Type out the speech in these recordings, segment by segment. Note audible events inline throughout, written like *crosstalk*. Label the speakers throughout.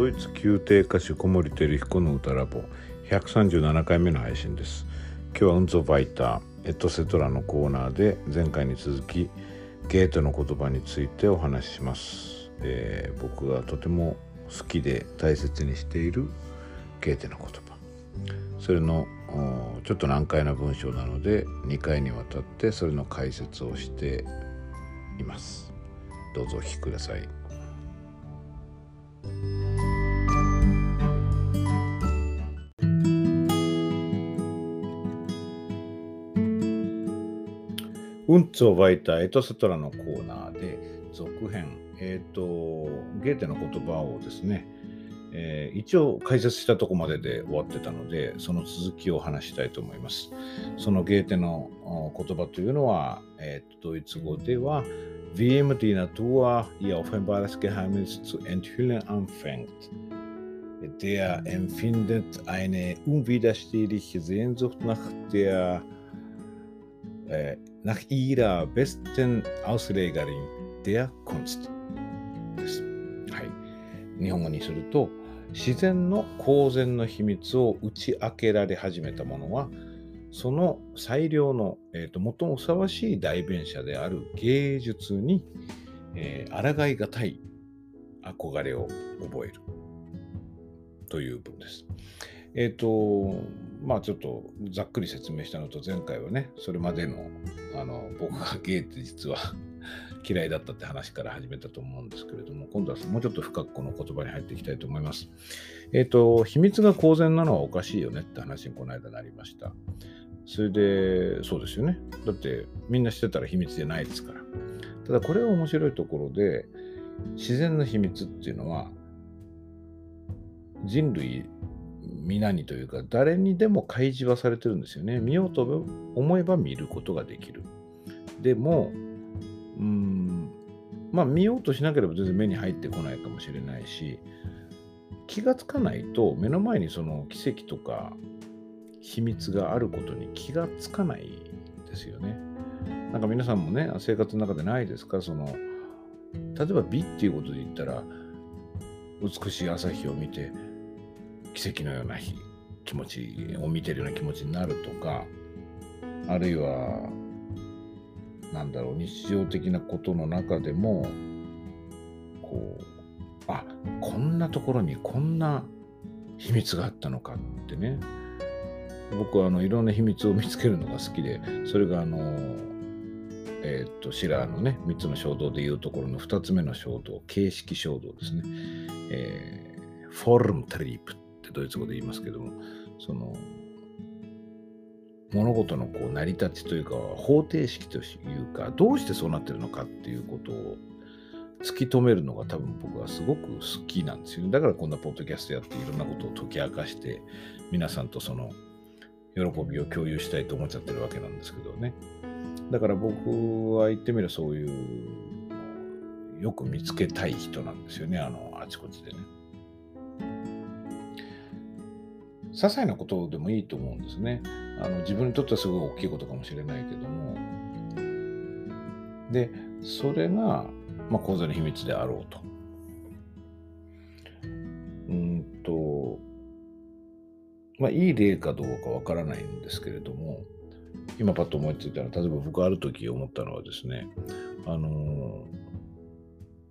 Speaker 1: ドイツ宮廷歌手小森照彦の歌ラボ137回目の配信です。今日はウンゾバイターエトセトラのコーナーで前回に続きゲートの言葉についてお話しします、えー、僕がとても好きで大切にしているゲーテの言葉。それのちょっと難解な文章なので2回にわたってそれの解説をしています。どうぞお聞きください。うんつを湧いたエトセトラのコーナーで続編、えっ、ー、と、ゲーテの言葉をですね、えー、一応解説したとこまでで終わってたので、その続きを話したいと思います。そのゲーテの言葉というのは、えー、ドイツ語では、Wie immer die Natur ihr offenbares Geheimnis zu enthüllen anfängt. Der empfindet eine unwiderstehliche Sehnsucht nach der äh, nach ihrer besten Auslegerin der Kunst です。はい。日本語にすると、自然の公然の秘密を打ち明けられ始めたものは、その最良の、えーと、最もふさわしい代弁者である芸術に、えー、抗いがたい憧れを覚えるという文です。えっ、ー、と、まあちょっとざっくり説明したのと前回はね、それまでのあの僕がゲイって実は *laughs* 嫌いだったって話から始めたと思うんですけれども、今度はもうちょっと深くこの言葉に入っていきたいと思います。えっ、ー、と、秘密が公然なのはおかしいよねって話にこの間なりました。それで、そうですよね。だってみんな知ってたら秘密じゃないですから。ただこれは面白いところで、自然の秘密っていうのは人類皆にというか誰にでも開示はされてるんですよね。見ようと思えば見ることができる。でも、うん、まあ見ようとしなければ全然目に入ってこないかもしれないし、気がつかないと目の前にその奇跡とか秘密があることに気がつかないですよね。なんか皆さんもね、生活の中でないですか？その、例えば美っていうことで言ったら、美しい朝日を見て、奇跡のような日気持ちを見てるような気持ちになるとかあるいはなんだろう日常的なことの中でもこうあこんなところにこんな秘密があったのかってね。僕はあのいろんな秘密を見つけるのが好きでそれがあのえー、っとシラーのね3つの衝動でいうところの2つ目の衝動形式衝動ですね、えー、フォルムトリープ。ってドイツ語で言いますけども、その、物事のこう成り立ちというか方程式というかどうしてそうなってるのかっていうことを突き止めるのが多分僕はすごく好きなんですよね。だからこんなポッドキャストやっていろんなことを解き明かして皆さんとその喜びを共有したいと思っちゃってるわけなんですけどね。だから僕は言ってみればそういうよく見つけたい人なんですよね。あのあちこちでね。些細なことでもいいと思うんですね。あの自分にとってはすごい大きいことかもしれないけども。で、それが、まあ、講座の秘密であろうと。うんと、まあ、いい例かどうかわからないんですけれども、今パッと思いついたのは、例えば僕ある時思ったのはですね、あの、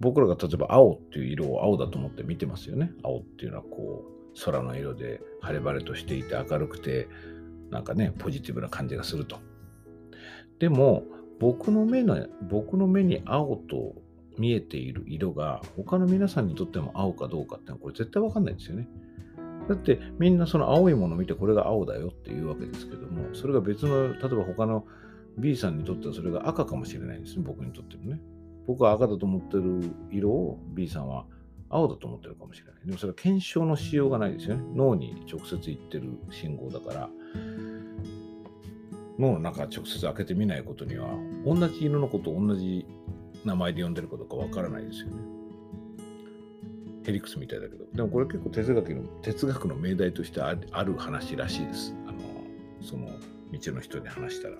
Speaker 1: 僕らが例えば青っていう色を青だと思って見てますよね。青っていうのはこう、空の色で晴れ晴れとしていて明るくてなんかねポジティブな感じがすると。でも僕の目の僕の目に青と見えている色が他の皆さんにとっても青かどうかってのはこれ絶対わかんないんですよね。だってみんなその青いものを見てこれが青だよっていうわけですけどもそれが別の例えば他の B さんにとってはそれが赤かもしれないですね僕にとってもね。僕は赤だと思ってる色を B さんは青だと思ってるかもしれない。でもそれは検証のしようがないですよね。脳に直接言ってる信号だから、脳の中直接開けてみないことには、同じ犬のこと同じ名前で呼んでるかどうかわからないですよね。ヘリクスみたいだけど。でもこれ結構哲学の哲学の命題としてある話らしいです。あの、その道の人に話したら。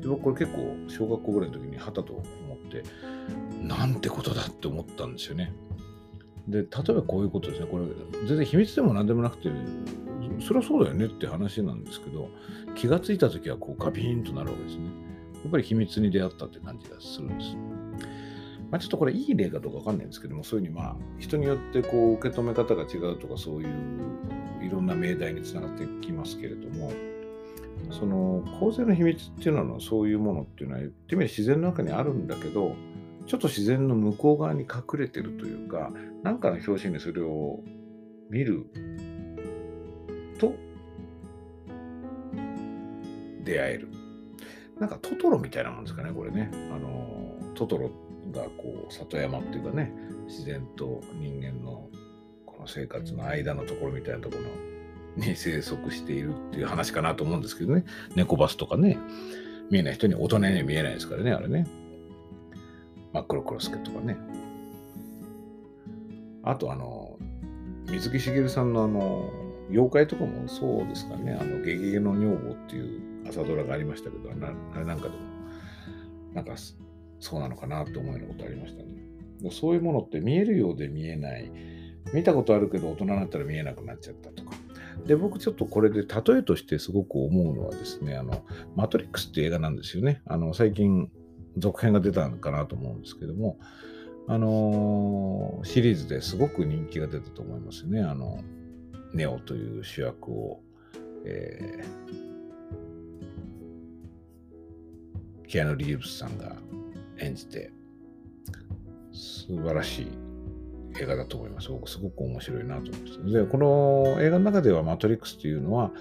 Speaker 1: で僕これ結構小学校ぐらいの時にはたと思って、なんてことだって思ったんですよね。で、例えばこういうことですね。これ、全然秘密でも何でもなくて、それはそうだよねって話なんですけど、気がついた時はこうガビーンとなるわけですね。やっぱり秘密に出会ったって感じがするんです。まあ、ちょっとこれいい例かどうかわかんないんですけども、そういうふうにまあ人によってこう受け止め方が違うとかそういういろんな命題につながってきますけれども、その構成の秘密っていうのはそういうものっていうのは言ってみれば自然の中にあるんだけど、ちょっと自然の向こう側に隠れてるというか、何かの表紙にそれを見ると出会える。なんかトトロみたいなもんですかね、これね。あの、トトロがこう、里山っていうかね、自然と人間のこの生活の間のところみたいなところに生息しているっていう話かなと思うんですけどね。猫バスとかね、見えない人に大人には見えないですからね、あれね。真っ黒クロスケとかね。あと、あの、水木しげるさんのあの、妖怪とかもそうですかね。あの、ゲゲゲの女房っていう朝ドラがありましたけど、あれなんかでも、なんか、そうなのかなって思うようなことありましたね。そういうものって見えるようで見えない。見たことあるけど大人になったら見えなくなっちゃったとか。で、僕ちょっとこれで例えとしてすごく思うのはですね、あの、マトリックスって映画なんですよね。あの、最近続編が出たのかなと思うんですけども、あのー、シリーズですごく人気が出たと思いますね。あの、ネオという主役を、えー、キアヌ・リーブスさんが演じて、素晴らしい映画だと思います。僕すごく面白いなと思ってで、この映画の中ではマトリックスというのは、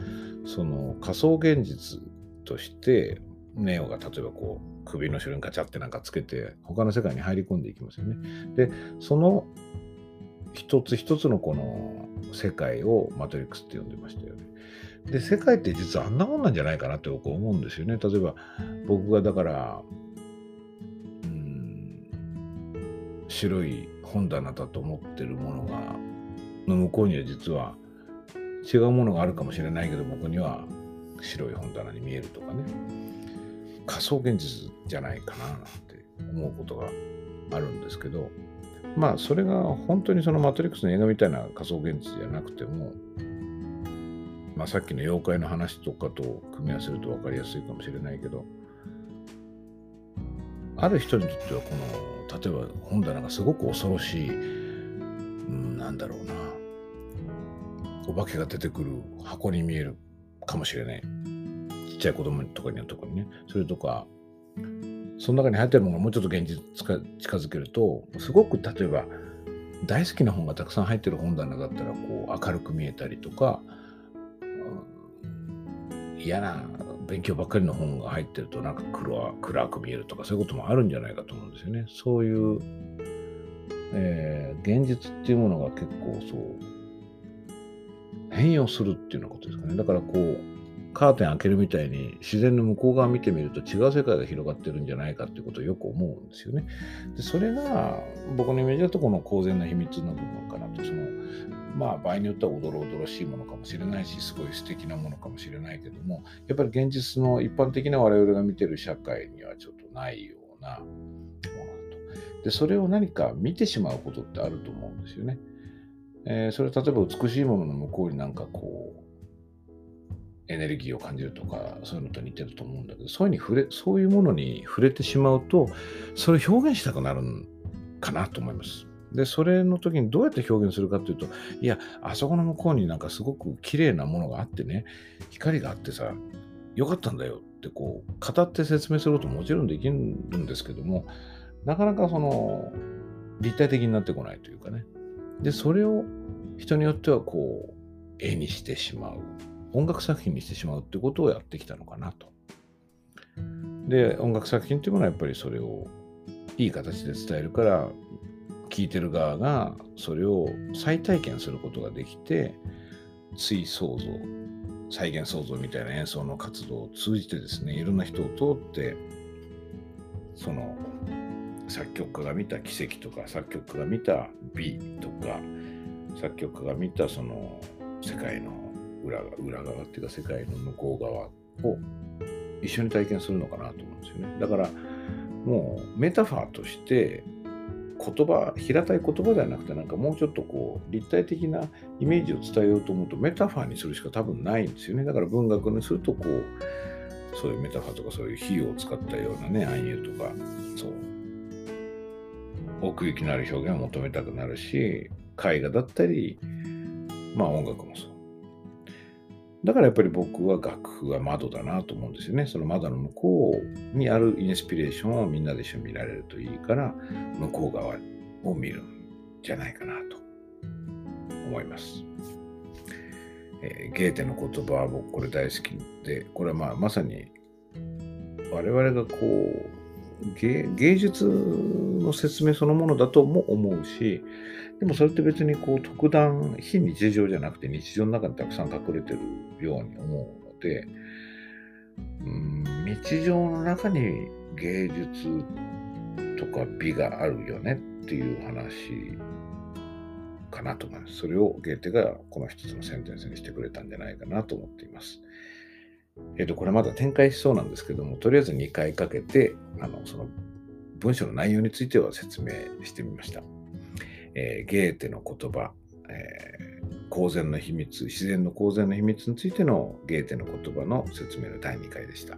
Speaker 1: その仮想現実として、ネオが例えばこう、首の後ろにガチャってなんかつけて、他の世界に入り込んでいきますよね。で、その一つ一つのこの世界をマトリックスって呼んでましたよね。で、世界って実はあんなもんなんじゃないかなって僕思うんですよね。例えば、僕がだから、うん、白い本棚だと思ってるものが、の向こうには実は違うものがあるかもしれないけど、僕には白い本棚に見えるとかね。仮想現実じゃないかななんて思うことがあるんですけど、まあそれが本当にそのマトリックスの映画みたいな仮想現実じゃなくても、まあさっきの妖怪の話とかと組み合わせると分かりやすいかもしれないけど、ある人にとってはこの、例えば本棚がすごく恐ろしい、うん、なんだろうな、お化けが出てくる箱に見えるかもしれない。ちっちゃい子供とかには特にね。それとか、その中に入ってるものがもうちょっと現実近づけると、すごく例えば大好きな本がたくさん入ってる本棚だったらこう明るく見えたりとか、嫌な勉強ばっかりの本が入ってるとなんか黒暗く見えるとかそういうこともあるんじゃないかと思うんですよね。そういう、えー、現実っていうものが結構そう変容するっていうようなことですかね。だからこうカーテン開けるみたいに自然の向こう側見てみると違う世界が広がってるんじゃないかっていうことをよく思うんですよね。でそれが僕のイメージだとこの公然な秘密の部分かなと。そのまあ場合によってはおどろおどろしいものかもしれないしすごい素敵なものかもしれないけどもやっぱり現実の一般的な我々が見てる社会にはちょっとないようなものだと。でそれを何か見てしまうことってあると思うんですよね。えー、それ例えば美しいものの向こうになんかこうエネルギーを感じるとか、そういうのと似てると思うんだけど、そういうに触れ、そういうものに触れてしまうと、それを表現したくなるかなと思います。で、それの時にどうやって表現するかっていうと、いや、あそこの向こうになんかすごく綺麗なものがあってね、光があってさ、よかったんだよってこう、語って説明することももちろんできるんですけども、なかなかその、立体的になってこないというかね。で、それを人によってはこう、絵にしてしまう。音楽作品にしてしまうってことをやってきたのかなと。で、音楽作品っていうものはやっぱりそれをいい形で伝えるから、聴いてる側がそれを再体験することができて、追想像、再現創造みたいな演奏の活動を通じてですね、いろんな人を通って、その作曲家が見た奇跡とか、作曲家が見た美とか、作曲家が見たその世界の裏裏側っていうか世界の向こう側を一緒に体験するのかなと思うんですよね。だからもうメタファーとして言葉平たい言葉ではなくてなんかもうちょっとこう立体的なイメージを伝えようと思うとメタファーにするしか多分ないんですよね。だから文学にするとこうそういうメタファーとかそういう比喩を使ったようなね暗喩とかそう。奥行きのある表現を求めたくなるし絵画だったりまあ音楽もそう。だからやっぱり僕は楽譜は窓だなと思うんですよね。その窓の向こうにあるインスピレーションをみんなで一緒に見られるといいから、向こう側を見るんじゃないかなと思います。えー、ゲーテの言葉は僕これ大好きで、これはまあまさに我々がこう芸術の説明そのものだとも思うし、でもそれって別にこう特段非日常じゃなくて日常の中にたくさん隠れてるように思うので、うん、日常の中に芸術とか美があるよねっていう話かなと思います。それをゲーテがこの一つのセンテンスにしてくれたんじゃないかなと思っています。えっ、と、これまだ展開しそうなんですけども、とりあえず2回かけて、あの、その文章の内容については説明してみました。えー、ゲーテの言葉、えー、公然の秘密、自然の公然の秘密についてのゲーテの言葉の説明の第2回でした。